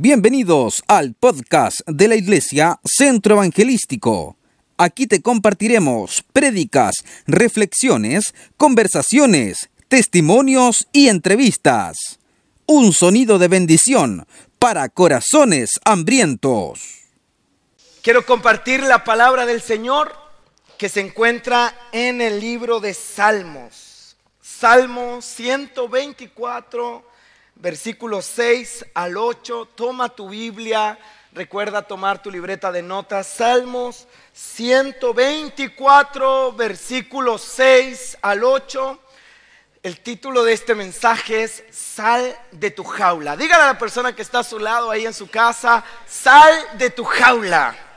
Bienvenidos al podcast de la Iglesia Centro Evangelístico. Aquí te compartiremos prédicas, reflexiones, conversaciones, testimonios y entrevistas. Un sonido de bendición para corazones hambrientos. Quiero compartir la palabra del Señor que se encuentra en el libro de Salmos. Salmo 124, versículos 6 al 8. Toma tu Biblia, recuerda tomar tu libreta de notas. Salmos 124, versículos 6 al 8. El título de este mensaje es Sal de tu jaula. Dígale a la persona que está a su lado ahí en su casa, sal de tu jaula.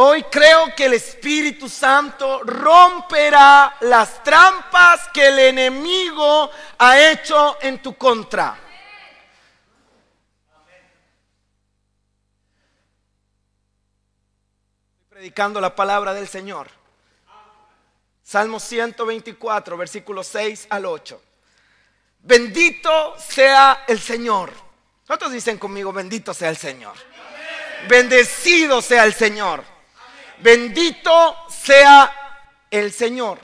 Hoy creo que el Espíritu Santo romperá las trampas que el enemigo ha hecho en tu contra. Estoy predicando la palabra del Señor. Salmo 124, versículos 6 al 8. Bendito sea el Señor. ¿Cuántos dicen conmigo, bendito sea el Señor? Bendecido sea el Señor. Bendito sea el Señor.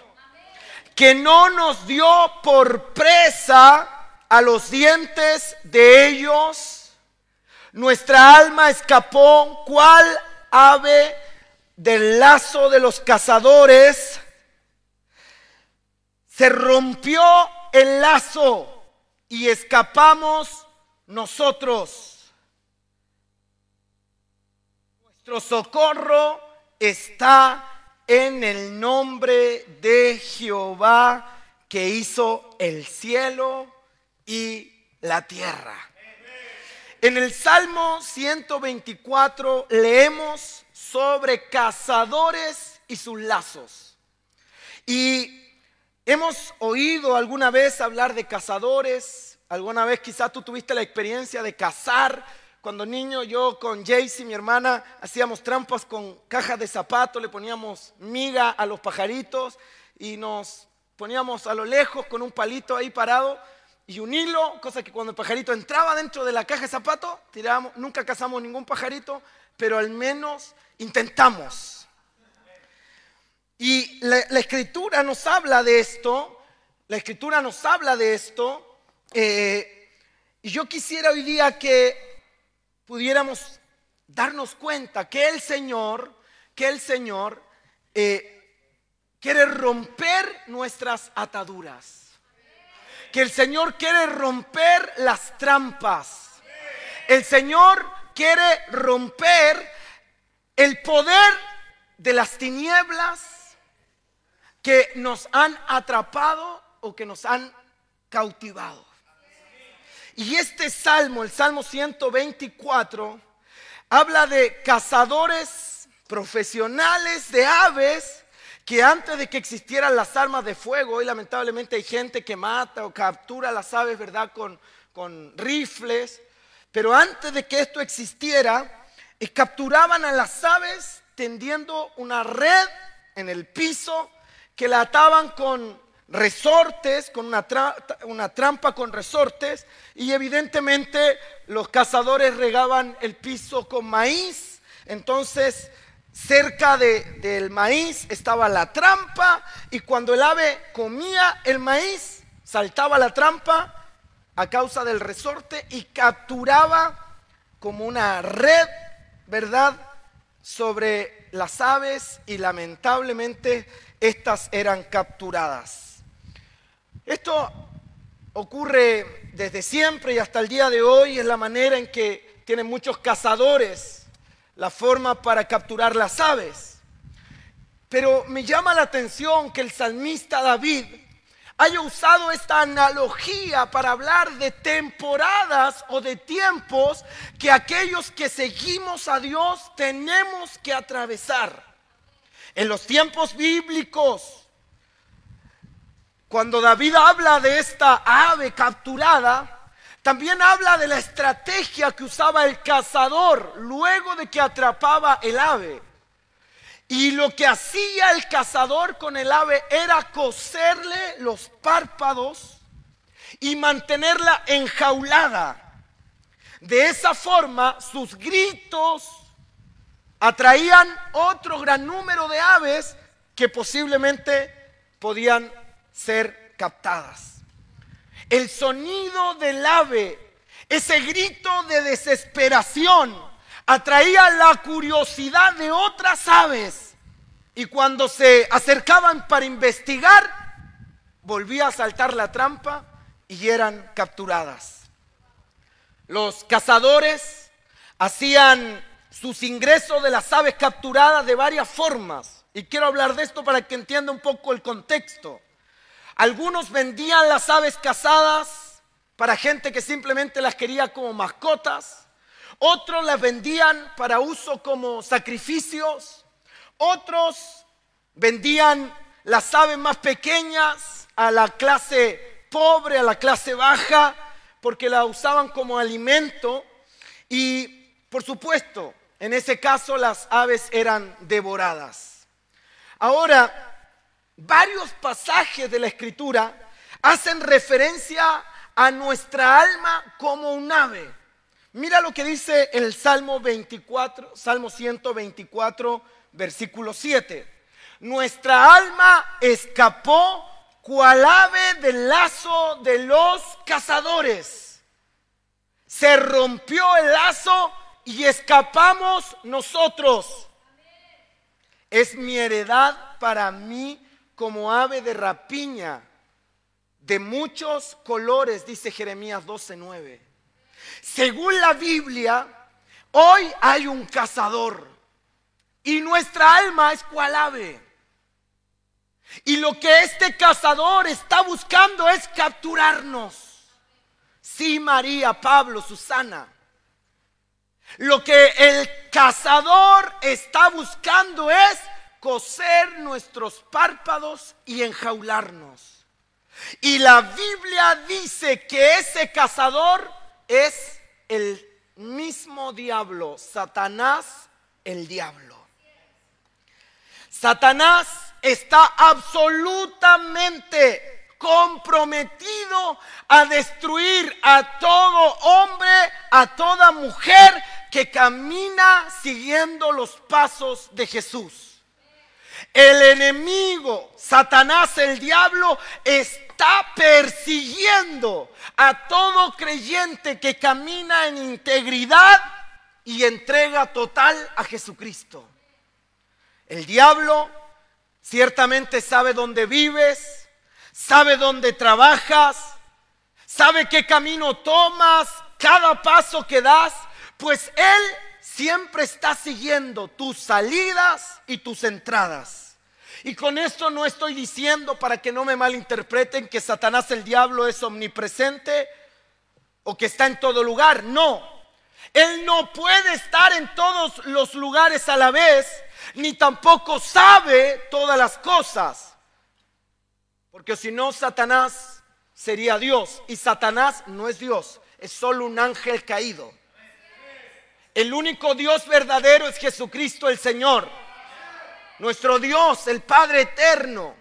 Que no nos dio por presa a los dientes de ellos. Nuestra alma escapó cual ave del lazo de los cazadores. Se rompió el lazo y escapamos nosotros. Nuestro socorro está en el nombre de Jehová que hizo el cielo y la tierra. En el Salmo 124 leemos sobre cazadores y sus lazos. Y hemos oído alguna vez hablar de cazadores, alguna vez quizás tú tuviste la experiencia de cazar cuando niño yo con Jaycee, mi hermana, hacíamos trampas con cajas de zapatos, le poníamos miga a los pajaritos y nos poníamos a lo lejos con un palito ahí parado y un hilo, cosa que cuando el pajarito entraba dentro de la caja de zapatos, tirábamos, nunca cazamos ningún pajarito, pero al menos intentamos. Y la, escritura nos habla de esto, la escritura nos habla de esto, eh, y yo quisiera hoy día que pudiéramos darnos cuenta que el Señor, que el Señor eh, quiere romper nuestras ataduras. Que el Señor quiere romper las trampas. El Señor quiere romper el poder de las tinieblas que nos han atrapado o que nos han cautivado. Y este salmo, el Salmo 124, habla de cazadores profesionales de aves que antes de que existieran las armas de fuego, hoy lamentablemente hay gente que mata o captura las aves, ¿verdad? Con, con rifles. Pero antes de que esto existiera, eh, capturaban a las aves tendiendo una red en el piso que la ataban con resortes, con una, una, trampa con resortes, y evidentemente los cazadores regaban el piso con maíz, entonces cerca de, del maíz estaba la trampa, y cuando el ave comía el maíz, saltaba la trampa a causa del resorte y capturaba como una red, ¿verdad?, sobre las aves y lamentablemente estas eran capturadas. Esto ocurre desde siempre y hasta el día de hoy, es la manera en que tienen muchos cazadores la forma para capturar las aves. Pero me llama la atención que el salmista David haya usado esta analogía para hablar de temporadas o de tiempos que aquellos que seguimos a Dios tenemos que atravesar. En los tiempos bíblicos, cuando David habla de esta ave capturada, también habla de la estrategia que usaba el cazador luego de que atrapaba el ave. Y lo que hacía el cazador con el ave era coserle los párpados y mantenerla enjaulada. De esa forma, sus gritos atraían otro gran número de aves que posiblemente podían ser captadas. El sonido del ave, ese grito de desesperación, atraía la curiosidad de otras aves y cuando se acercaban para investigar, volvía a saltar la trampa y eran capturadas. Los cazadores hacían sus ingresos de las aves capturadas de varias formas. Y quiero hablar de esto para que entienda un poco el contexto. Algunos vendían las aves cazadas para gente que simplemente las quería como mascotas. Otros las vendían para uso como sacrificios. Otros vendían las aves más pequeñas a la clase pobre, a la clase baja, porque la usaban como alimento. Y por supuesto, en ese caso las aves eran devoradas. Ahora, varios pasajes de la escritura hacen referencia a nuestra alma como un ave. Mira lo que dice el Salmo 24, Salmo 124, versículo 7. Nuestra alma escapó cual ave del lazo de los cazadores. Se rompió el lazo y escapamos nosotros. Es mi heredad para mí como ave de rapiña, de muchos colores, dice Jeremías 12:9. Según la Biblia, hoy hay un cazador y nuestra alma es cual ave. Y lo que este cazador está buscando es capturarnos. Sí, María, Pablo, Susana. Lo que el cazador está buscando es coser nuestros párpados y enjaularnos. Y la Biblia dice que ese cazador es el mismo diablo, Satanás el diablo. Satanás está absolutamente comprometido a destruir a todo hombre, a toda mujer que camina siguiendo los pasos de Jesús. El enemigo, Satanás el diablo, está persiguiendo a todo creyente que camina en integridad y entrega total a Jesucristo. El diablo ciertamente sabe dónde vives, sabe dónde trabajas, sabe qué camino tomas, cada paso que das, pues él siempre está siguiendo tus salidas y tus entradas. Y con esto no estoy diciendo para que no me malinterpreten que Satanás el diablo es omnipresente o que está en todo lugar. No, él no puede estar en todos los lugares a la vez, ni tampoco sabe todas las cosas. Porque si no, Satanás sería Dios. Y Satanás no es Dios, es solo un ángel caído. El único Dios verdadero es Jesucristo el Señor nuestro Dios, el Padre eterno,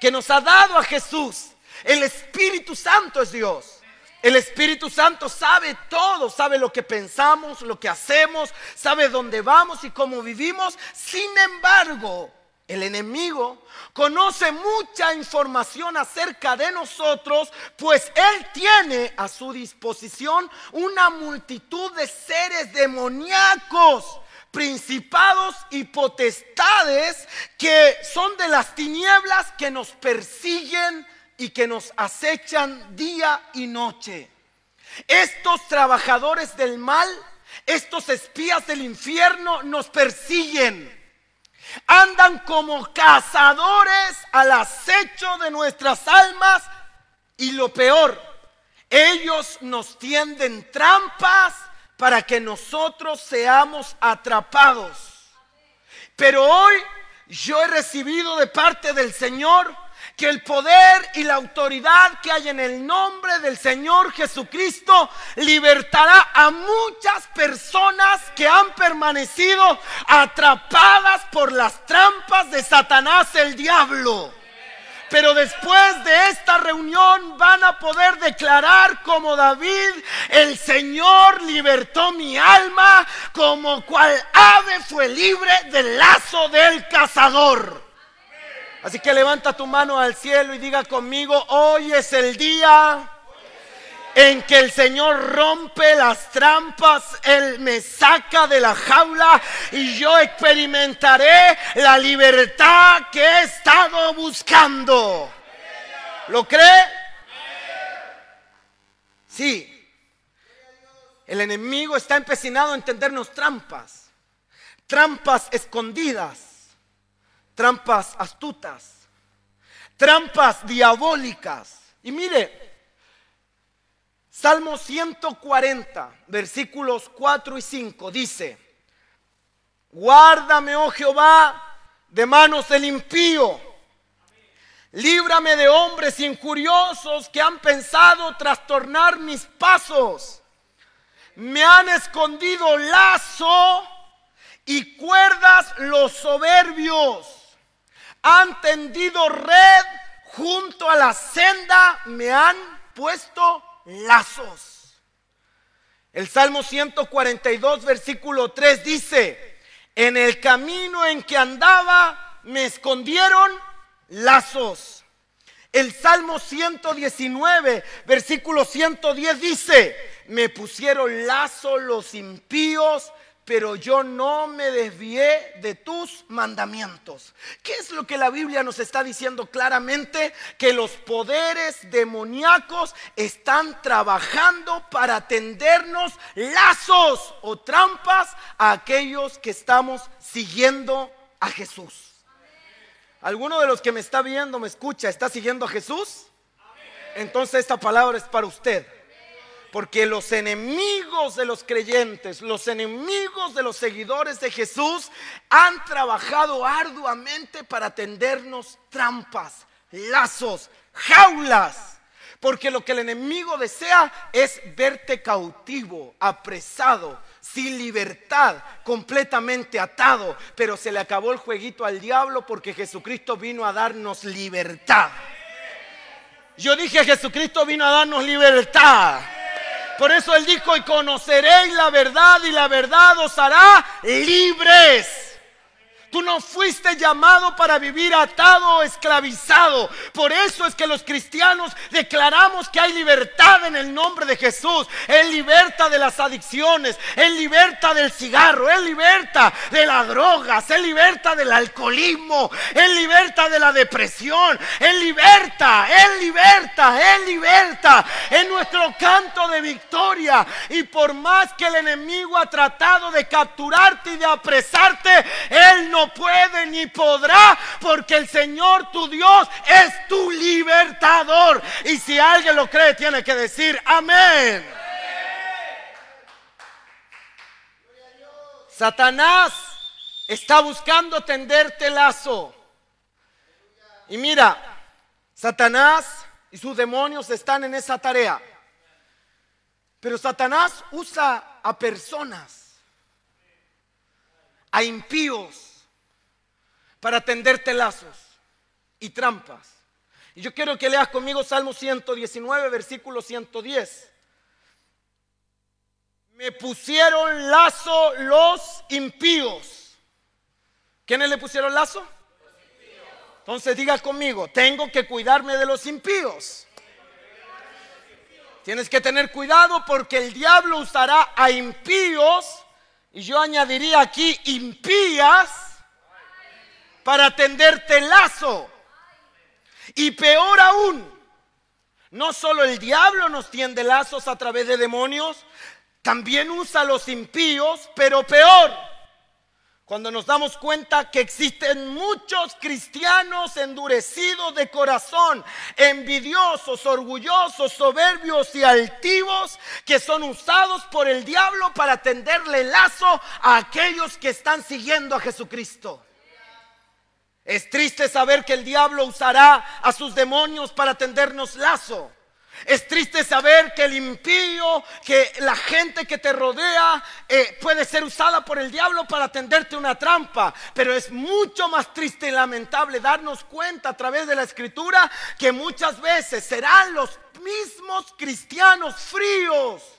que nos ha dado a Jesús. El Espíritu Santo es Dios. El Espíritu Santo sabe todo, sabe lo que pensamos, lo que hacemos, sabe dónde vamos y cómo vivimos. Sin embargo, el enemigo conoce mucha información acerca de nosotros, pues él tiene a su disposición una multitud de seres demoníacos principados y potestades que son de las tinieblas que nos persiguen y que nos acechan día y noche. Estos trabajadores del mal, estos espías del infierno nos persiguen. Andan como cazadores al acecho de nuestras almas y lo peor, ellos nos tienden trampas para que nosotros seamos atrapados. Pero hoy yo he recibido de parte del Señor que el poder y la autoridad que hay en el nombre del Señor Jesucristo libertará a muchas personas que han permanecido atrapadas por las trampas de Satanás el diablo. Pero después de esta reunión van a poder declarar como David, el Señor libertó mi alma como cual ave fue libre del lazo del cazador. Así que levanta tu mano al cielo y diga conmigo, hoy es el día en que el Señor rompe las trampas, Él me saca de la jaula y yo experimentaré la libertad que he estado buscando. ¿Lo cree? Sí. El enemigo está empecinado en tendernos trampas, trampas escondidas, trampas astutas, trampas diabólicas. Y mire, Salmo 140, versículos 4 y 5 dice, guárdame, oh Jehová, de manos del impío. Líbrame de hombres injuriosos que han pensado trastornar mis pasos. Me han escondido lazo y cuerdas los soberbios. Han tendido red junto a la senda, me han puesto lazos. El Salmo 142, versículo 3 dice, en el camino en que andaba me escondieron lazos. El Salmo 119, versículo 110 dice, me pusieron lazo los impíos pero yo no me desvié de tus mandamientos. ¿Qué es lo que la Biblia nos está diciendo claramente? Que los poderes demoníacos están trabajando para tendernos lazos o trampas a aquellos que estamos siguiendo a Jesús. ¿Alguno de los que me está viendo, me escucha, está siguiendo a Jesús? Entonces esta palabra es para usted. Porque los enemigos de los creyentes, los enemigos de los seguidores de Jesús han trabajado arduamente para tendernos trampas, lazos, jaulas. Porque lo que el enemigo desea es verte cautivo, apresado, sin libertad, completamente atado. Pero se le acabó el jueguito al diablo porque Jesucristo vino a darnos libertad. Yo dije, Jesucristo vino a darnos libertad. Por eso Él dijo, y conoceréis la verdad y la verdad os hará libres. Tú no fuiste llamado para vivir atado o esclavizado. Por eso es que los cristianos declaramos que hay libertad en el nombre de Jesús. Él liberta de las adicciones, Él liberta del cigarro, Él liberta de las drogas, Él liberta del alcoholismo, Él liberta de la depresión, Él liberta, Él liberta, Él liberta. En nuestro canto de victoria. Y por más que el enemigo ha tratado de capturarte y de apresarte, Él no no puede ni podrá, porque el Señor tu Dios es tu libertador. Y si alguien lo cree, tiene que decir amén. Satanás está buscando tenderte lazo. Y mira, Satanás y sus demonios están en esa tarea. Pero Satanás usa a personas, a impíos, para tenderte lazos y trampas. Y yo quiero que leas conmigo Salmo 119, versículo 110. Me pusieron lazo los impíos. ¿Quiénes le pusieron lazo? Entonces diga conmigo, tengo que cuidarme de los impíos. Tienes que tener cuidado porque el diablo usará a impíos, y yo añadiría aquí impías, para tenderte lazo. Y peor aún, no solo el diablo nos tiende lazos a través de demonios, también usa a los impíos, pero peor, cuando nos damos cuenta que existen muchos cristianos endurecidos de corazón, envidiosos, orgullosos, soberbios y altivos, que son usados por el diablo para tenderle lazo a aquellos que están siguiendo a Jesucristo. Es triste saber que el diablo usará a sus demonios para tendernos lazo. Es triste saber que el impío, que la gente que te rodea eh, puede ser usada por el diablo para tenderte una trampa. Pero es mucho más triste y lamentable darnos cuenta a través de la escritura que muchas veces serán los mismos cristianos fríos.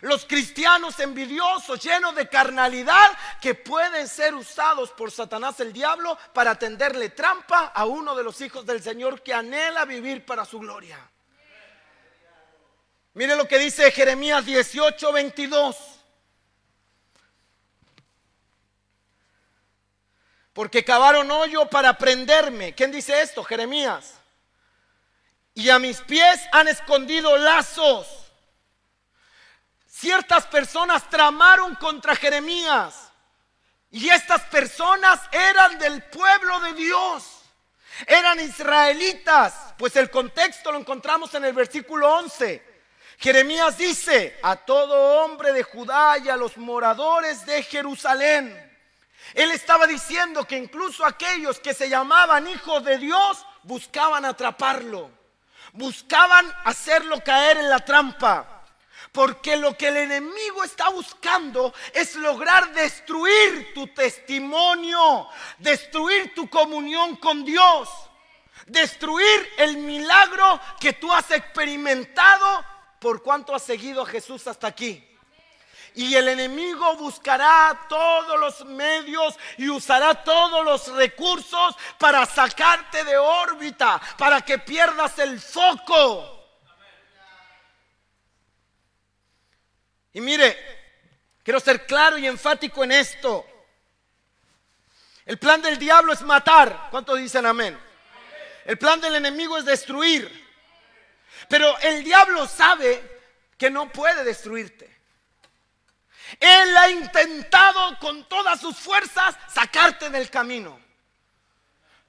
Los cristianos envidiosos, llenos de carnalidad, que pueden ser usados por Satanás el diablo para tenderle trampa a uno de los hijos del Señor que anhela vivir para su gloria. Mire lo que dice Jeremías 18, 22. Porque cavaron hoyo para prenderme. ¿Quién dice esto? Jeremías. Y a mis pies han escondido lazos. Ciertas personas tramaron contra Jeremías. Y estas personas eran del pueblo de Dios. Eran israelitas. Pues el contexto lo encontramos en el versículo 11. Jeremías dice, a todo hombre de Judá y a los moradores de Jerusalén. Él estaba diciendo que incluso aquellos que se llamaban hijos de Dios buscaban atraparlo, buscaban hacerlo caer en la trampa. Porque lo que el enemigo está buscando es lograr destruir tu testimonio, destruir tu comunión con Dios, destruir el milagro que tú has experimentado por cuanto has seguido a Jesús hasta aquí. Y el enemigo buscará todos los medios y usará todos los recursos para sacarte de órbita, para que pierdas el foco. Y mire, quiero ser claro y enfático en esto. El plan del diablo es matar. ¿Cuántos dicen amén? El plan del enemigo es destruir. Pero el diablo sabe que no puede destruirte. Él ha intentado con todas sus fuerzas sacarte del camino.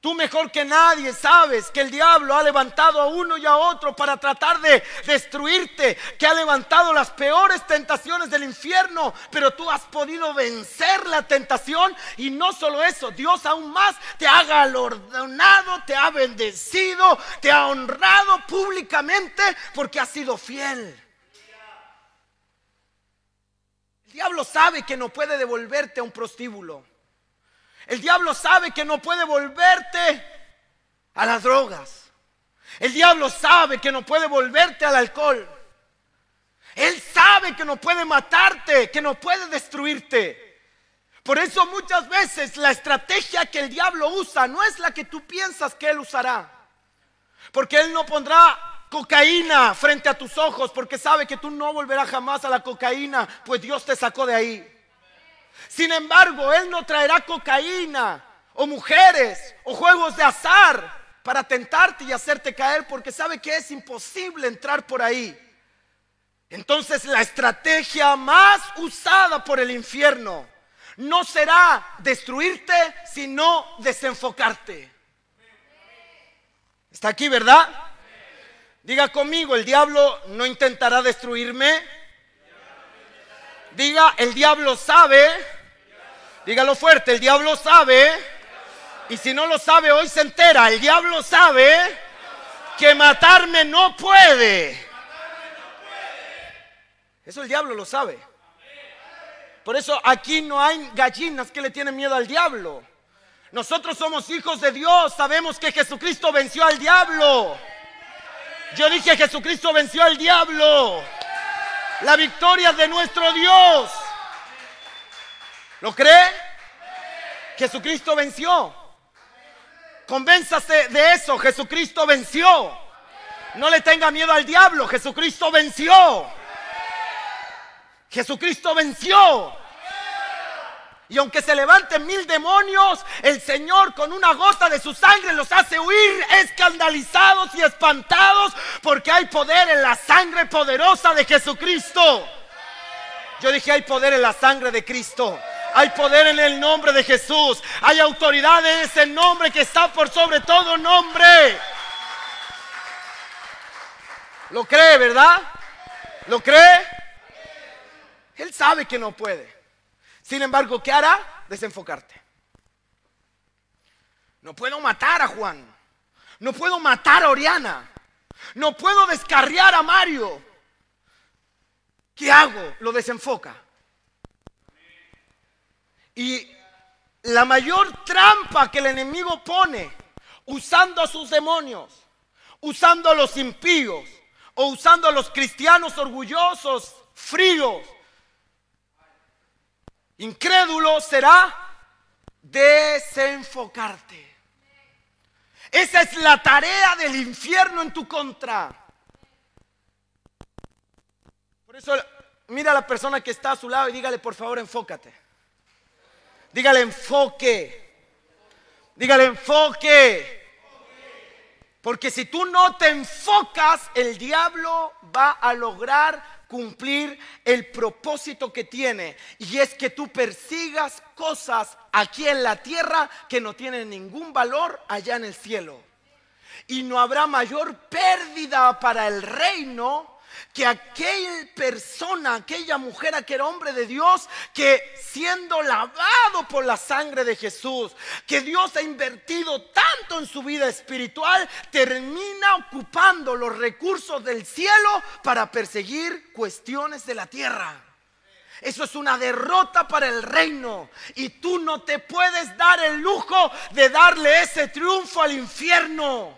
Tú mejor que nadie sabes que el diablo ha levantado a uno y a otro para tratar de destruirte, que ha levantado las peores tentaciones del infierno, pero tú has podido vencer la tentación y no solo eso, Dios aún más te ha galardonado, te ha bendecido, te ha honrado públicamente porque has sido fiel. El diablo sabe que no puede devolverte a un prostíbulo. El diablo sabe que no puede volverte a las drogas. El diablo sabe que no puede volverte al alcohol. Él sabe que no puede matarte, que no puede destruirte. Por eso muchas veces la estrategia que el diablo usa no es la que tú piensas que él usará. Porque él no pondrá cocaína frente a tus ojos porque sabe que tú no volverás jamás a la cocaína, pues Dios te sacó de ahí. Sin embargo, Él no traerá cocaína o mujeres o juegos de azar para tentarte y hacerte caer porque sabe que es imposible entrar por ahí. Entonces la estrategia más usada por el infierno no será destruirte, sino desenfocarte. ¿Está aquí, verdad? Diga conmigo, el diablo no intentará destruirme. Diga, el diablo sabe Dígalo fuerte, el diablo sabe. Y si no lo sabe, hoy se entera. El diablo sabe que matarme no puede. Eso el diablo lo sabe. Por eso aquí no hay gallinas que le tienen miedo al diablo. Nosotros somos hijos de Dios, sabemos que Jesucristo venció al diablo. Yo dije Jesucristo venció al diablo. La victoria de nuestro Dios. ¿Lo cree? Jesucristo venció. Convénzase de eso, Jesucristo venció. No le tenga miedo al diablo, Jesucristo venció. Jesucristo venció. Y aunque se levanten mil demonios, el Señor con una gota de su sangre los hace huir escandalizados y espantados porque hay poder en la sangre poderosa de Jesucristo. Yo dije, hay poder en la sangre de Cristo. Hay poder en el nombre de Jesús. Hay autoridad en ese nombre que está por sobre todo nombre. ¿Lo cree, verdad? ¿Lo cree? Él sabe que no puede. Sin embargo, ¿qué hará? Desenfocarte. No puedo matar a Juan. No puedo matar a Oriana. No puedo descarriar a Mario. ¿Qué hago? Lo desenfoca. Y la mayor trampa que el enemigo pone usando a sus demonios, usando a los impíos o usando a los cristianos orgullosos, fríos, incrédulos, será desenfocarte. Esa es la tarea del infierno en tu contra. Por eso, mira a la persona que está a su lado y dígale, por favor, enfócate. Dígale, enfoque. Dígale, enfoque. Porque si tú no te enfocas, el diablo va a lograr cumplir el propósito que tiene. Y es que tú persigas cosas aquí en la tierra que no tienen ningún valor allá en el cielo. Y no habrá mayor pérdida para el reino que aquella persona, aquella mujer, aquel hombre de Dios, que siendo lavado por la sangre de Jesús, que Dios ha invertido tanto en su vida espiritual, termina ocupando los recursos del cielo para perseguir cuestiones de la tierra. Eso es una derrota para el reino. Y tú no te puedes dar el lujo de darle ese triunfo al infierno.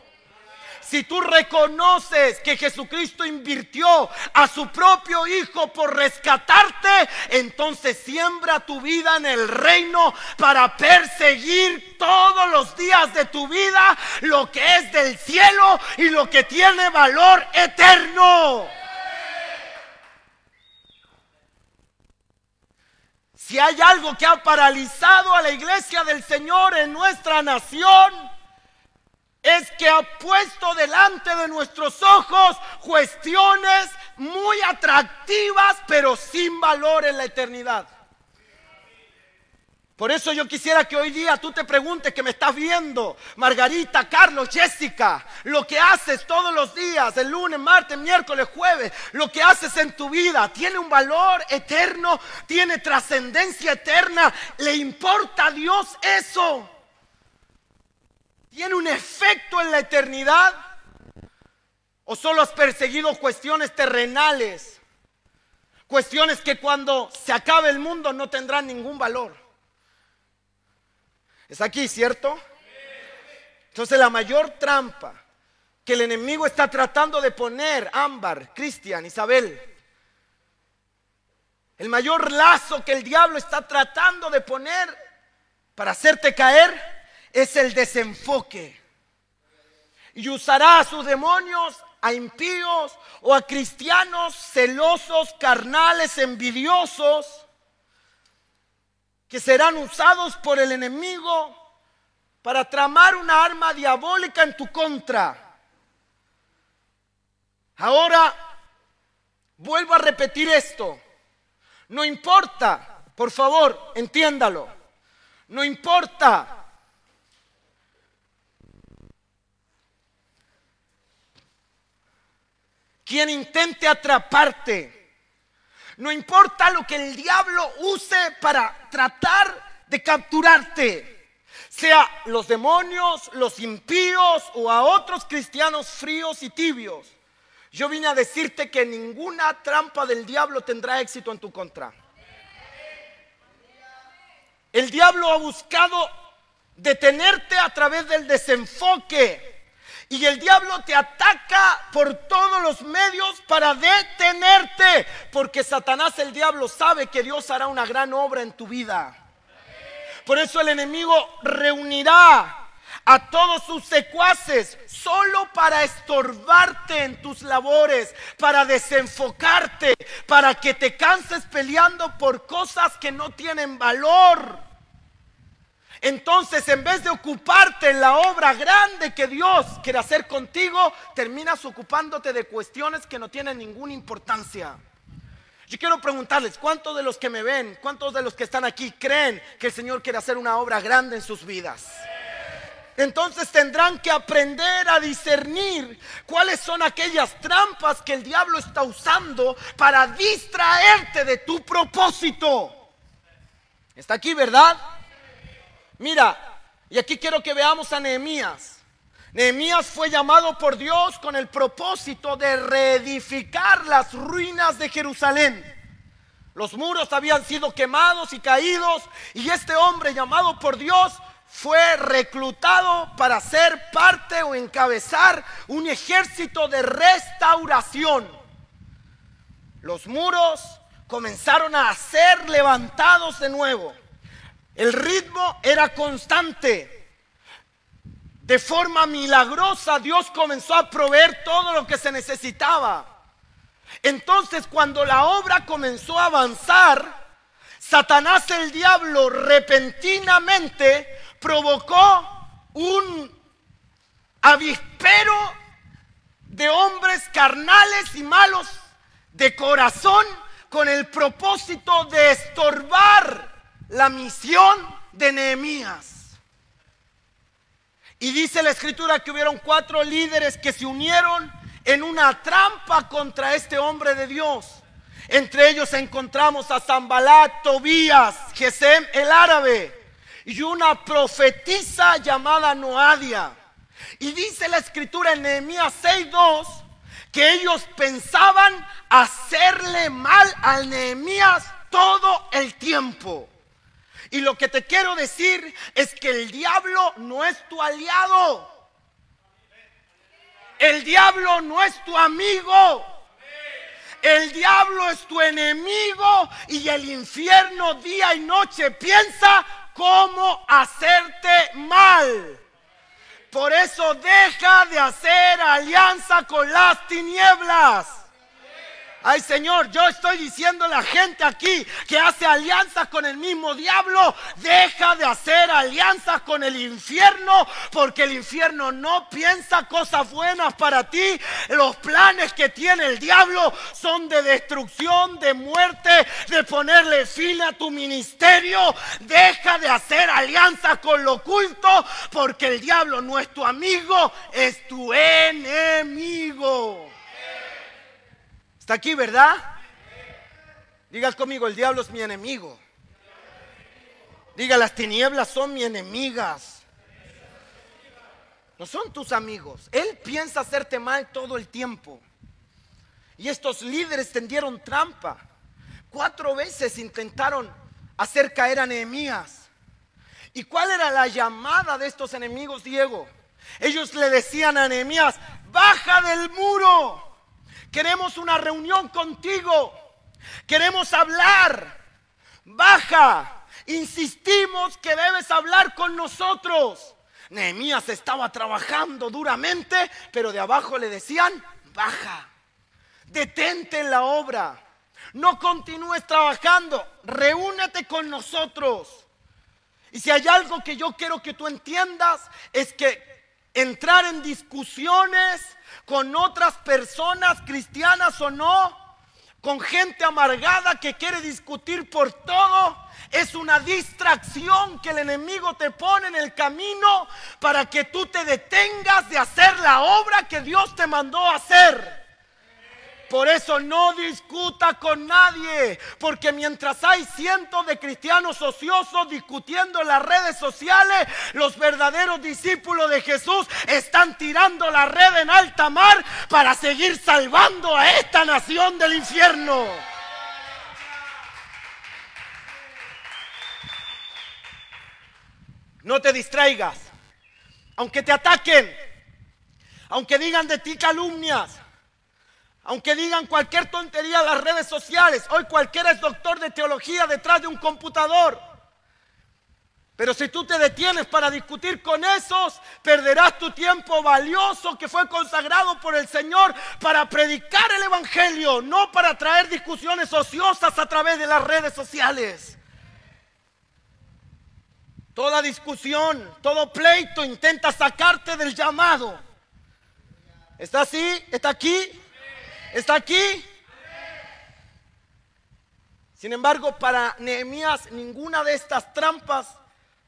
Si tú reconoces que Jesucristo invirtió a su propio Hijo por rescatarte, entonces siembra tu vida en el reino para perseguir todos los días de tu vida lo que es del cielo y lo que tiene valor eterno. Si hay algo que ha paralizado a la iglesia del Señor en nuestra nación, es que ha puesto delante de nuestros ojos cuestiones muy atractivas, pero sin valor en la eternidad. Por eso yo quisiera que hoy día tú te preguntes que me estás viendo, Margarita, Carlos, Jessica, lo que haces todos los días, el lunes, martes, miércoles, jueves, lo que haces en tu vida, tiene un valor eterno, tiene trascendencia eterna, le importa a Dios eso tiene un efecto en la eternidad? ¿O solo has perseguido cuestiones terrenales? Cuestiones que cuando se acabe el mundo no tendrán ningún valor. Es aquí, ¿cierto? Entonces la mayor trampa que el enemigo está tratando de poner, Ámbar, Cristian, Isabel, el mayor lazo que el diablo está tratando de poner para hacerte caer es el desenfoque. Y usará a sus demonios, a impíos o a cristianos celosos, carnales, envidiosos, que serán usados por el enemigo para tramar una arma diabólica en tu contra. Ahora, vuelvo a repetir esto. No importa, por favor, entiéndalo. No importa quien intente atraparte. No importa lo que el diablo use para tratar de capturarte, sea los demonios, los impíos o a otros cristianos fríos y tibios. Yo vine a decirte que ninguna trampa del diablo tendrá éxito en tu contra. El diablo ha buscado detenerte a través del desenfoque y el diablo te ataca por todos los medios para detenerte. Porque Satanás, el diablo, sabe que Dios hará una gran obra en tu vida. Por eso el enemigo reunirá a todos sus secuaces solo para estorbarte en tus labores, para desenfocarte, para que te canses peleando por cosas que no tienen valor. Entonces, en vez de ocuparte en la obra grande que Dios quiere hacer contigo, terminas ocupándote de cuestiones que no tienen ninguna importancia. Yo quiero preguntarles, ¿cuántos de los que me ven, cuántos de los que están aquí creen que el Señor quiere hacer una obra grande en sus vidas? Entonces tendrán que aprender a discernir cuáles son aquellas trampas que el diablo está usando para distraerte de tu propósito. Está aquí, ¿verdad? Mira, y aquí quiero que veamos a Nehemías. Nehemías fue llamado por Dios con el propósito de reedificar las ruinas de Jerusalén. Los muros habían sido quemados y caídos y este hombre llamado por Dios fue reclutado para ser parte o encabezar un ejército de restauración. Los muros comenzaron a ser levantados de nuevo. El ritmo era constante. De forma milagrosa Dios comenzó a proveer todo lo que se necesitaba. Entonces cuando la obra comenzó a avanzar, Satanás el diablo repentinamente provocó un avispero de hombres carnales y malos de corazón con el propósito de estorbar la misión de Nehemías. Y dice la escritura que hubieron cuatro líderes que se unieron en una trampa contra este hombre de Dios. Entre ellos encontramos a Zambalat, Tobías, Gesem el árabe y una profetisa llamada Noadia. Y dice la escritura en Nehemías 6:2 que ellos pensaban hacerle mal al Nehemías todo el tiempo. Y lo que te quiero decir es que el diablo no es tu aliado. El diablo no es tu amigo. El diablo es tu enemigo y el infierno día y noche piensa cómo hacerte mal. Por eso deja de hacer alianza con las tinieblas. Ay Señor, yo estoy diciendo a la gente aquí que hace alianza con el mismo diablo, deja de hacer alianza con el infierno, porque el infierno no piensa cosas buenas para ti. Los planes que tiene el diablo son de destrucción, de muerte, de ponerle fin a tu ministerio. Deja de hacer alianza con lo oculto, porque el diablo no es tu amigo, es tu enemigo aquí, ¿verdad? Digas conmigo, el diablo es mi enemigo. Diga, las tinieblas son mi enemigas. No son tus amigos. Él piensa hacerte mal todo el tiempo. Y estos líderes tendieron trampa. Cuatro veces intentaron hacer caer a Nehemías. ¿Y cuál era la llamada de estos enemigos, Diego? Ellos le decían a Nehemías, baja del muro. Queremos una reunión contigo. Queremos hablar. Baja. Insistimos que debes hablar con nosotros. Nehemías estaba trabajando duramente, pero de abajo le decían, baja. Detente en la obra. No continúes trabajando. Reúnete con nosotros. Y si hay algo que yo quiero que tú entiendas, es que entrar en discusiones con otras personas, cristianas o no, con gente amargada que quiere discutir por todo, es una distracción que el enemigo te pone en el camino para que tú te detengas de hacer la obra que Dios te mandó hacer. Por eso no discuta con nadie, porque mientras hay cientos de cristianos ociosos discutiendo en las redes sociales, los verdaderos discípulos de Jesús están tirando la red en alta mar para seguir salvando a esta nación del infierno. No te distraigas, aunque te ataquen, aunque digan de ti calumnias, aunque digan cualquier tontería las redes sociales, hoy cualquiera es doctor de teología detrás de un computador. Pero si tú te detienes para discutir con esos, perderás tu tiempo valioso que fue consagrado por el Señor para predicar el Evangelio, no para traer discusiones ociosas a través de las redes sociales. Toda discusión, todo pleito intenta sacarte del llamado. ¿Está así? ¿Está aquí? ¿Está aquí? Sin embargo, para Nehemías ninguna de estas trampas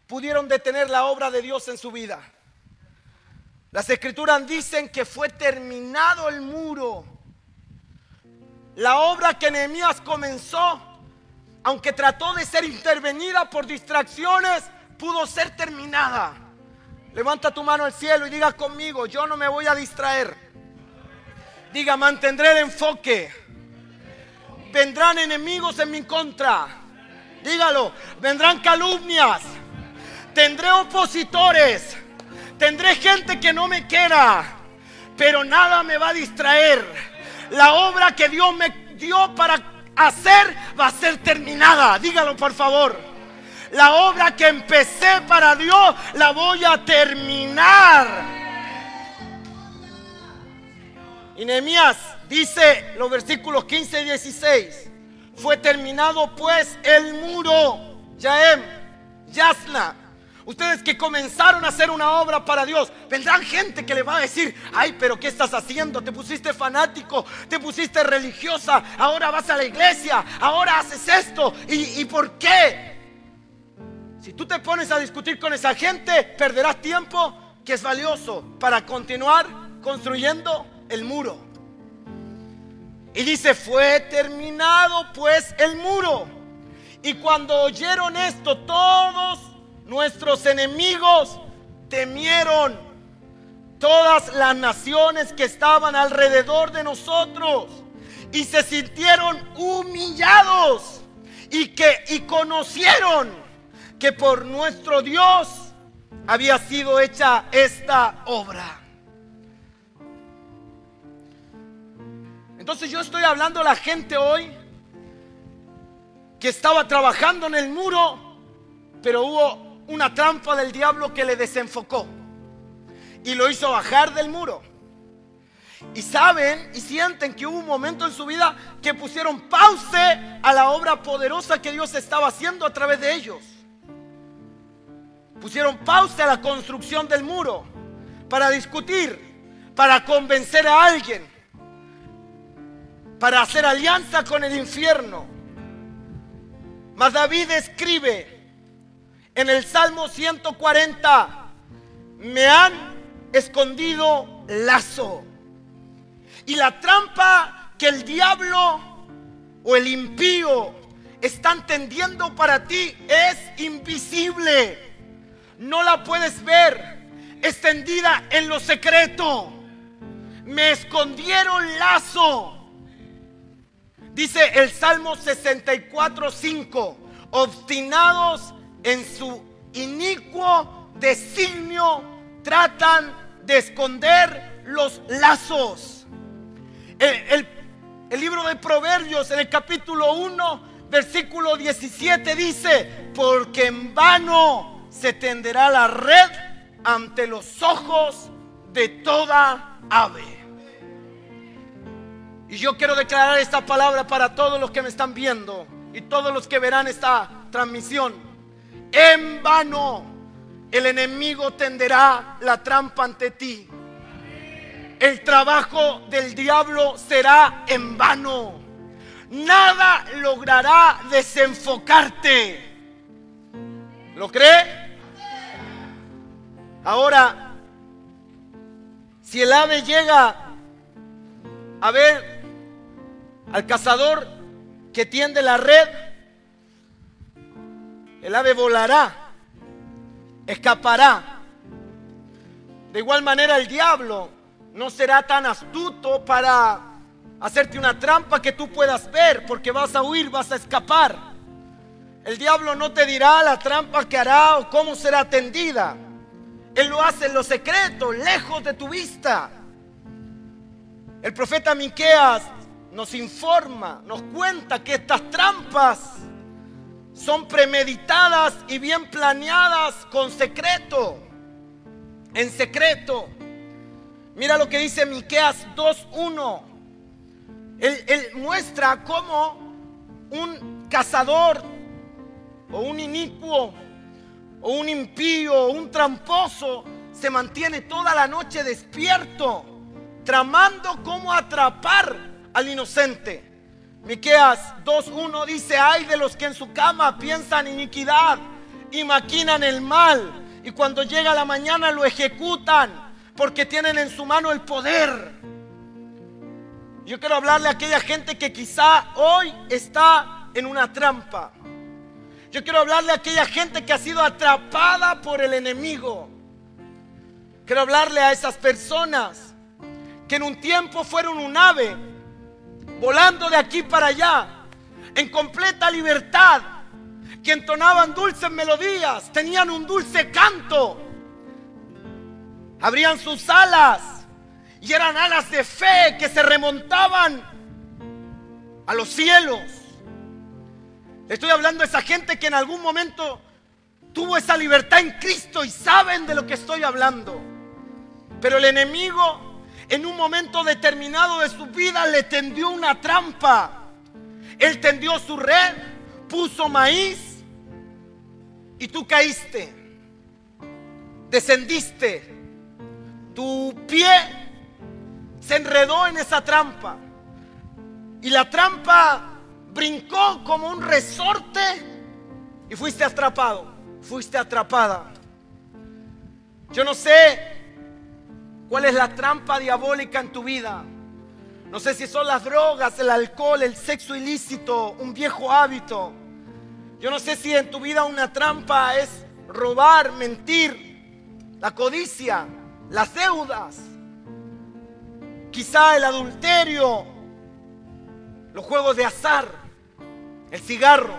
pudieron detener la obra de Dios en su vida. Las escrituras dicen que fue terminado el muro. La obra que Nehemías comenzó, aunque trató de ser intervenida por distracciones, pudo ser terminada. Levanta tu mano al cielo y diga conmigo, yo no me voy a distraer. Diga, mantendré el enfoque. Vendrán enemigos en mi contra. Dígalo, vendrán calumnias. Tendré opositores. Tendré gente que no me quiera. Pero nada me va a distraer. La obra que Dios me dio para hacer va a ser terminada. Dígalo por favor. La obra que empecé para Dios la voy a terminar. Y Nehemías dice los versículos 15 y 16. Fue terminado pues el muro, Yaem, Yasna. Ustedes que comenzaron a hacer una obra para Dios, vendrán gente que le va a decir, ay, pero ¿qué estás haciendo? Te pusiste fanático, te pusiste religiosa, ahora vas a la iglesia, ahora haces esto. ¿Y, y por qué? Si tú te pones a discutir con esa gente, perderás tiempo que es valioso para continuar construyendo el muro. Y dice, fue terminado pues el muro. Y cuando oyeron esto, todos nuestros enemigos temieron. Todas las naciones que estaban alrededor de nosotros. Y se sintieron humillados. Y que y conocieron que por nuestro Dios había sido hecha esta obra. Entonces yo estoy hablando a la gente hoy que estaba trabajando en el muro, pero hubo una trampa del diablo que le desenfocó y lo hizo bajar del muro. Y saben y sienten que hubo un momento en su vida que pusieron pause a la obra poderosa que Dios estaba haciendo a través de ellos pusieron pausa a la construcción del muro para discutir, para convencer a alguien, para hacer alianza con el infierno. Mas David escribe en el Salmo 140, me han escondido lazo. Y la trampa que el diablo o el impío están tendiendo para ti es invisible no la puedes ver extendida en lo secreto. Me escondieron lazo. Dice el Salmo 64, 5. Obstinados en su inicuo designio, tratan de esconder los lazos. El, el libro de Proverbios, en el capítulo 1, versículo 17, dice: Porque en vano se tenderá la red ante los ojos de toda ave. Y yo quiero declarar esta palabra para todos los que me están viendo y todos los que verán esta transmisión. En vano el enemigo tenderá la trampa ante ti. El trabajo del diablo será en vano. Nada logrará desenfocarte. ¿Lo cree? Ahora, si el ave llega a ver al cazador que tiende la red, el ave volará, escapará. De igual manera el diablo no será tan astuto para hacerte una trampa que tú puedas ver, porque vas a huir, vas a escapar. El diablo no te dirá la trampa que hará o cómo será tendida. Él lo hace en lo secreto, lejos de tu vista. El profeta Miqueas nos informa, nos cuenta que estas trampas son premeditadas y bien planeadas con secreto, en secreto. Mira lo que dice Miqueas 2:1. Él, él muestra cómo un cazador o un inicuo o un impío o un tramposo se mantiene toda la noche despierto, tramando cómo atrapar al inocente. Miqueas 2:1 dice, "Ay de los que en su cama piensan iniquidad y maquinan el mal, y cuando llega la mañana lo ejecutan, porque tienen en su mano el poder." Yo quiero hablarle a aquella gente que quizá hoy está en una trampa yo quiero hablarle a aquella gente que ha sido atrapada por el enemigo. Quiero hablarle a esas personas que en un tiempo fueron un ave volando de aquí para allá en completa libertad, que entonaban dulces melodías, tenían un dulce canto, abrían sus alas y eran alas de fe que se remontaban a los cielos. Estoy hablando de esa gente que en algún momento tuvo esa libertad en Cristo y saben de lo que estoy hablando. Pero el enemigo en un momento determinado de su vida le tendió una trampa. Él tendió su red, puso maíz y tú caíste, descendiste, tu pie se enredó en esa trampa y la trampa brincó como un resorte y fuiste atrapado, fuiste atrapada. Yo no sé cuál es la trampa diabólica en tu vida. No sé si son las drogas, el alcohol, el sexo ilícito, un viejo hábito. Yo no sé si en tu vida una trampa es robar, mentir, la codicia, las deudas, quizá el adulterio, los juegos de azar, el cigarro,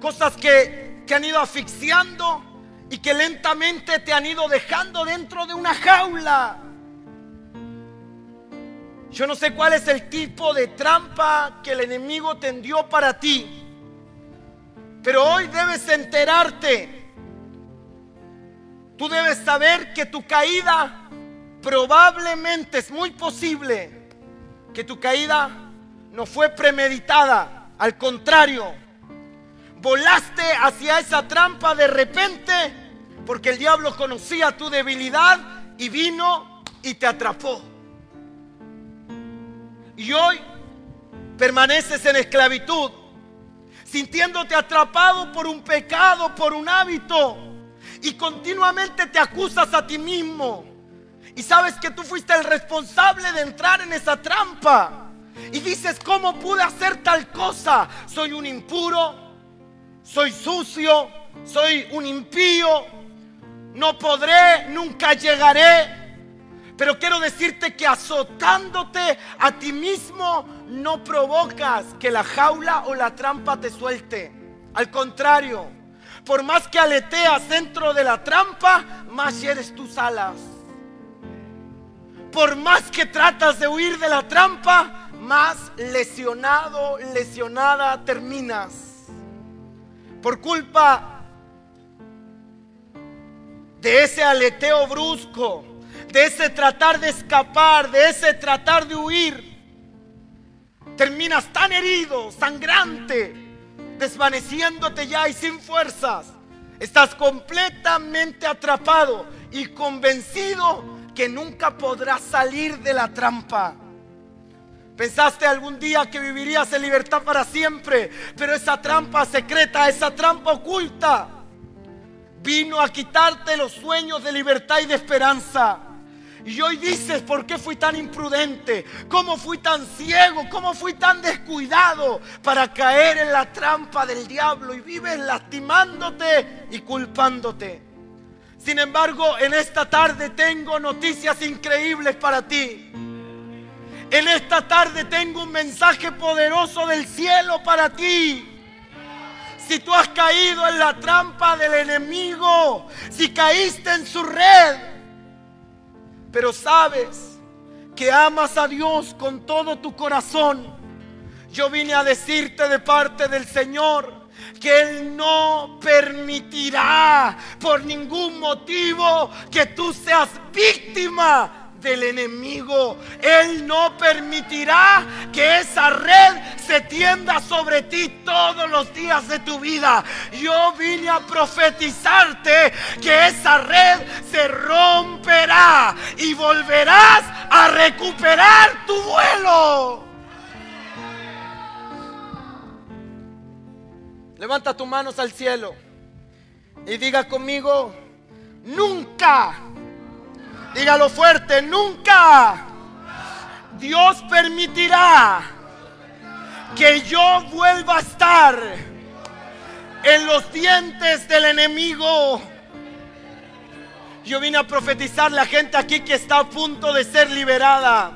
cosas que, que han ido asfixiando y que lentamente te han ido dejando dentro de una jaula. Yo no sé cuál es el tipo de trampa que el enemigo tendió para ti, pero hoy debes enterarte. Tú debes saber que tu caída probablemente es muy posible que tu caída no fue premeditada, al contrario, volaste hacia esa trampa de repente porque el diablo conocía tu debilidad y vino y te atrapó. Y hoy permaneces en esclavitud, sintiéndote atrapado por un pecado, por un hábito, y continuamente te acusas a ti mismo. Y sabes que tú fuiste el responsable de entrar en esa trampa. Y dices, ¿cómo pude hacer tal cosa? Soy un impuro, soy sucio, soy un impío, no podré, nunca llegaré. Pero quiero decirte que azotándote a ti mismo no provocas que la jaula o la trampa te suelte. Al contrario, por más que aleteas dentro de la trampa, más eres tus alas. Por más que tratas de huir de la trampa, más lesionado, lesionada terminas. Por culpa de ese aleteo brusco, de ese tratar de escapar, de ese tratar de huir, terminas tan herido, sangrante, desvaneciéndote ya y sin fuerzas. Estás completamente atrapado y convencido que nunca podrás salir de la trampa. Pensaste algún día que vivirías en libertad para siempre, pero esa trampa secreta, esa trampa oculta, vino a quitarte los sueños de libertad y de esperanza. Y hoy dices, ¿por qué fui tan imprudente? ¿Cómo fui tan ciego? ¿Cómo fui tan descuidado para caer en la trampa del diablo? Y vives lastimándote y culpándote. Sin embargo, en esta tarde tengo noticias increíbles para ti. En esta tarde tengo un mensaje poderoso del cielo para ti si tú has caído en la trampa del enemigo, si caíste en su red, pero sabes que amas a Dios con todo tu corazón, yo vine a decirte de parte del Señor que Él no permitirá por ningún motivo que tú seas víctima del enemigo. Él no permitirá que esa red se tienda sobre ti todos los días de tu vida. Yo vine a profetizarte que esa red se romperá y volverás a recuperar tu vuelo. Levanta tus manos al cielo y diga conmigo, nunca Dígalo fuerte, nunca Dios permitirá que yo vuelva a estar en los dientes del enemigo. Yo vine a profetizar la gente aquí que está a punto de ser liberada.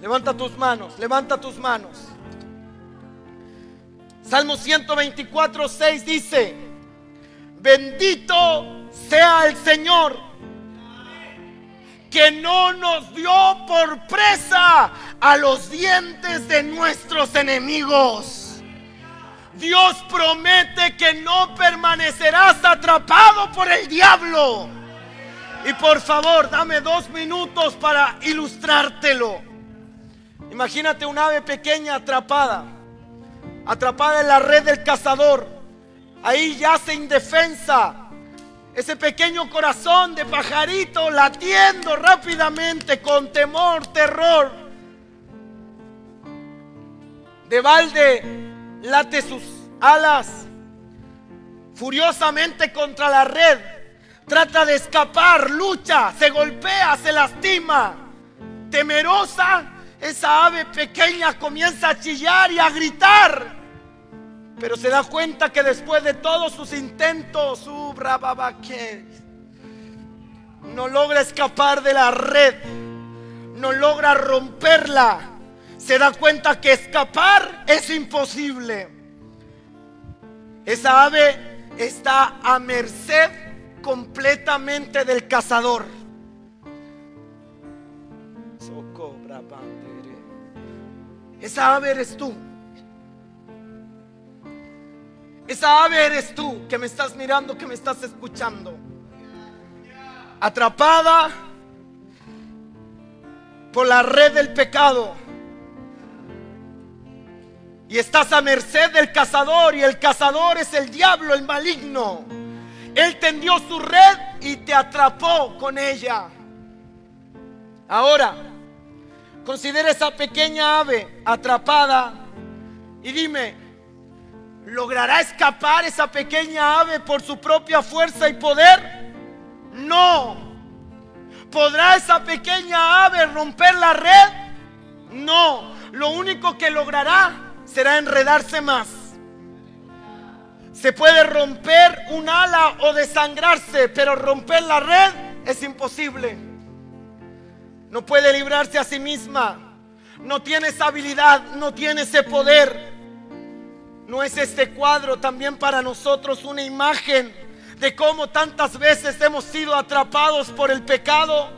Levanta tus manos, levanta tus manos. Salmo 124, 6 dice, bendito sea el Señor que no nos dio por presa a los dientes de nuestros enemigos. Dios promete que no permanecerás atrapado por el diablo. Y por favor, dame dos minutos para ilustrártelo. Imagínate un ave pequeña atrapada, atrapada en la red del cazador. Ahí yace indefensa, ese pequeño corazón de pajarito latiendo rápidamente con temor, terror. De balde late sus alas furiosamente contra la red. Trata de escapar, lucha, se golpea, se lastima. Temerosa, esa ave pequeña comienza a chillar y a gritar. Pero se da cuenta que después de todos sus intentos, su no logra escapar de la red, no logra romperla. Se da cuenta que escapar es imposible. Esa ave está a merced completamente del cazador. Esa ave eres tú. Esa ave eres tú que me estás mirando, que me estás escuchando. Atrapada por la red del pecado. Y estás a merced del cazador y el cazador es el diablo, el maligno. Él tendió su red y te atrapó con ella. Ahora, considera esa pequeña ave atrapada y dime, ¿Logrará escapar esa pequeña ave por su propia fuerza y poder? No. ¿Podrá esa pequeña ave romper la red? No. Lo único que logrará será enredarse más. Se puede romper un ala o desangrarse, pero romper la red es imposible. No puede librarse a sí misma. No tiene esa habilidad, no tiene ese poder. ¿No es este cuadro también para nosotros una imagen de cómo tantas veces hemos sido atrapados por el pecado?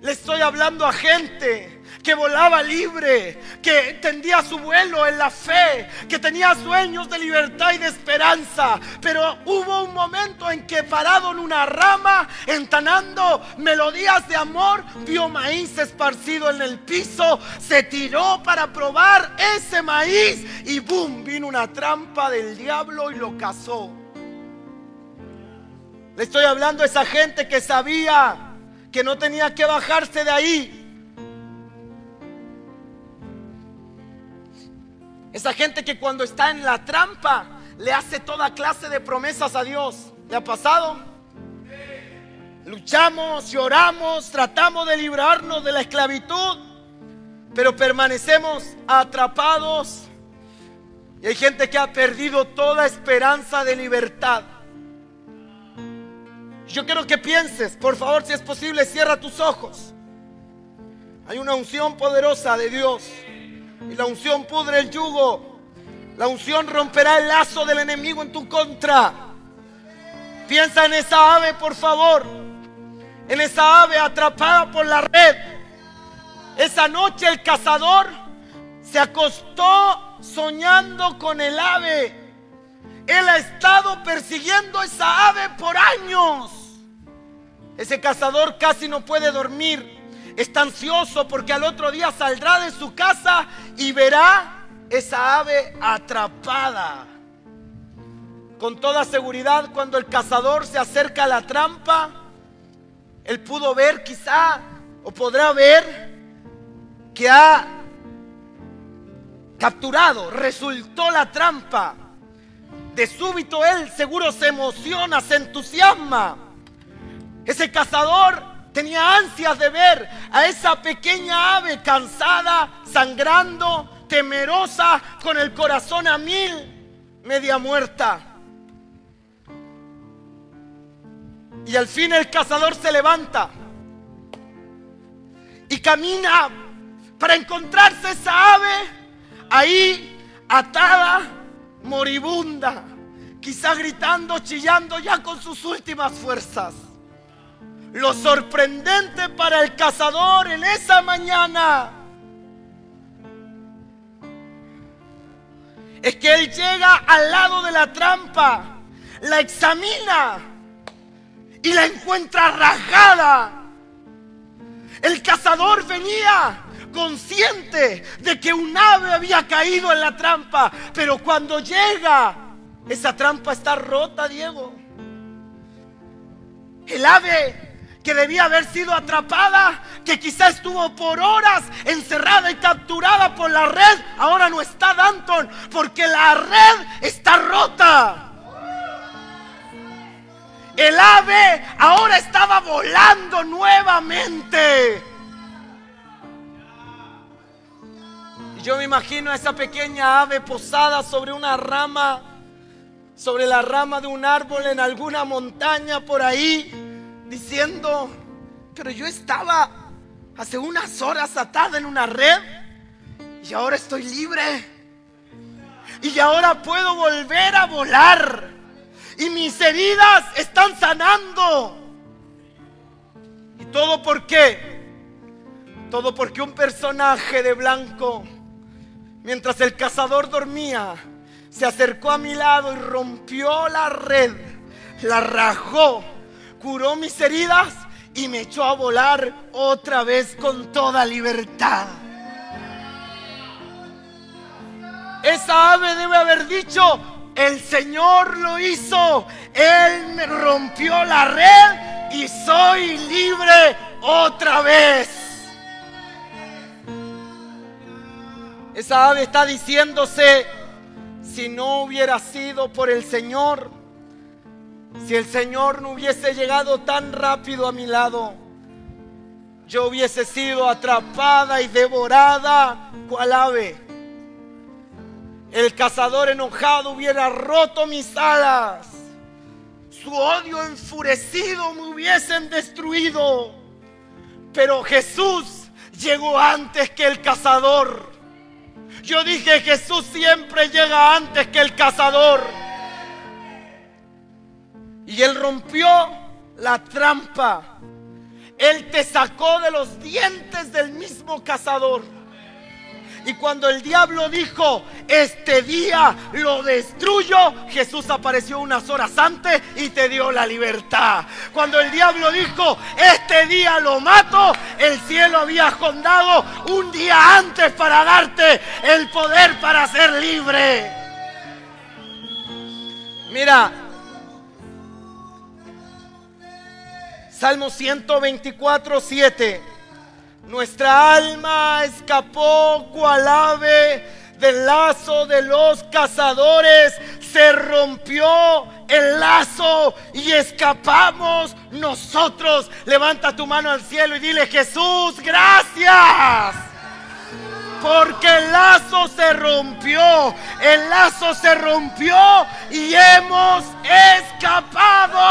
Le estoy hablando a gente que volaba libre, que tendía su vuelo en la fe, que tenía sueños de libertad y de esperanza. Pero hubo un momento en que parado en una rama, entanando melodías de amor, vio maíz esparcido en el piso, se tiró para probar ese maíz y boom, vino una trampa del diablo y lo cazó. Le estoy hablando a esa gente que sabía que no tenía que bajarse de ahí Esa gente que cuando está en la trampa le hace toda clase de promesas a Dios. ¿Le ha pasado? Luchamos, lloramos, tratamos de librarnos de la esclavitud, pero permanecemos atrapados. Y hay gente que ha perdido toda esperanza de libertad. Yo quiero que pienses, por favor, si es posible, cierra tus ojos. Hay una unción poderosa de Dios. Y la unción pudre el yugo. La unción romperá el lazo del enemigo en tu contra. Piensa en esa ave, por favor. En esa ave atrapada por la red. Esa noche el cazador se acostó soñando con el ave. Él ha estado persiguiendo esa ave por años. Ese cazador casi no puede dormir está ansioso porque al otro día saldrá de su casa y verá esa ave atrapada. Con toda seguridad, cuando el cazador se acerca a la trampa, él pudo ver quizá o podrá ver que ha capturado, resultó la trampa. De súbito él seguro se emociona, se entusiasma. Ese cazador Tenía ansias de ver a esa pequeña ave cansada, sangrando, temerosa, con el corazón a mil, media muerta. Y al fin el cazador se levanta y camina para encontrarse esa ave ahí atada, moribunda, quizá gritando, chillando ya con sus últimas fuerzas. Lo sorprendente para el cazador en esa mañana es que él llega al lado de la trampa, la examina y la encuentra rajada. El cazador venía consciente de que un ave había caído en la trampa, pero cuando llega, esa trampa está rota, Diego. El ave que debía haber sido atrapada, que quizá estuvo por horas encerrada y capturada por la red, ahora no está Danton, porque la red está rota. El ave ahora estaba volando nuevamente. Yo me imagino a esa pequeña ave posada sobre una rama, sobre la rama de un árbol en alguna montaña por ahí, diciendo, pero yo estaba hace unas horas atada en una red y ahora estoy libre. Y ahora puedo volver a volar. Y mis heridas están sanando. ¿Y todo por qué? Todo porque un personaje de blanco, mientras el cazador dormía, se acercó a mi lado y rompió la red, la rajó, curó mis heridas y me echó a volar otra vez con toda libertad. Esa ave debe haber dicho, el Señor lo hizo. Él me rompió la red y soy libre otra vez. Esa ave está diciéndose, si no hubiera sido por el Señor, si el Señor no hubiese llegado tan rápido a mi lado, yo hubiese sido atrapada y devorada cual ave el cazador enojado hubiera roto mis alas. Su odio enfurecido me hubiesen destruido. Pero Jesús llegó antes que el cazador. Yo dije, Jesús siempre llega antes que el cazador. Y Él rompió la trampa. Él te sacó de los dientes del mismo cazador. Y cuando el diablo dijo, este día lo destruyo, Jesús apareció unas horas antes y te dio la libertad. Cuando el diablo dijo, este día lo mato, el cielo había jondado un día antes para darte el poder para ser libre. Mira, Salmo 124, 7. Nuestra alma escapó cual ave del lazo de los cazadores. Se rompió el lazo y escapamos nosotros. Levanta tu mano al cielo y dile, Jesús, gracias. Porque el lazo se rompió, el lazo se rompió y hemos escapado.